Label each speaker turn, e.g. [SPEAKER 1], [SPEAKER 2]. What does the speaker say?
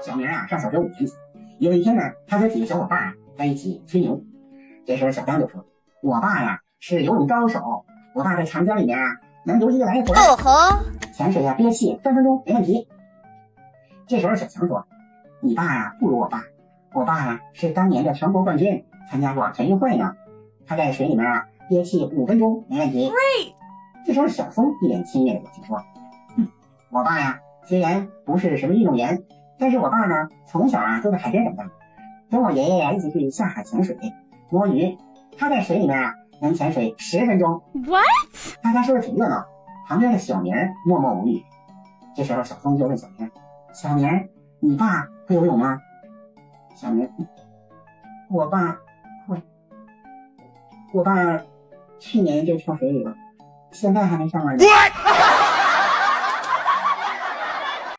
[SPEAKER 1] 小明啊，上小学五年级。有一天呢，他和几个小伙伴在一起吹牛。这时候小张就说：“我爸呀是游泳高手，我爸在长江里面啊能游一个来回。
[SPEAKER 2] 哦吼，
[SPEAKER 1] 潜水啊憋气三分钟没问题。”这时候小强说：“你爸呀不如我爸，我爸呀是当年的全国冠军，参加过全运会呢。他在水里面啊憋气五分钟没问题。”这时候小松一脸轻蔑的表情说：“哼，我爸呀虽然不是什么运动员。”但是我爸呢，从小啊就在海边长大，跟我爷爷呀一起去下海潜水、摸鱼。他在水里面啊能潜水十分钟。
[SPEAKER 2] What？
[SPEAKER 1] 大家说的挺热闹，旁边的小明默默无语。这时候小峰就问小明：“小明，你爸会游泳吗？”小明：“我爸会，我爸去年就跳水里了，现在还没上完呢。”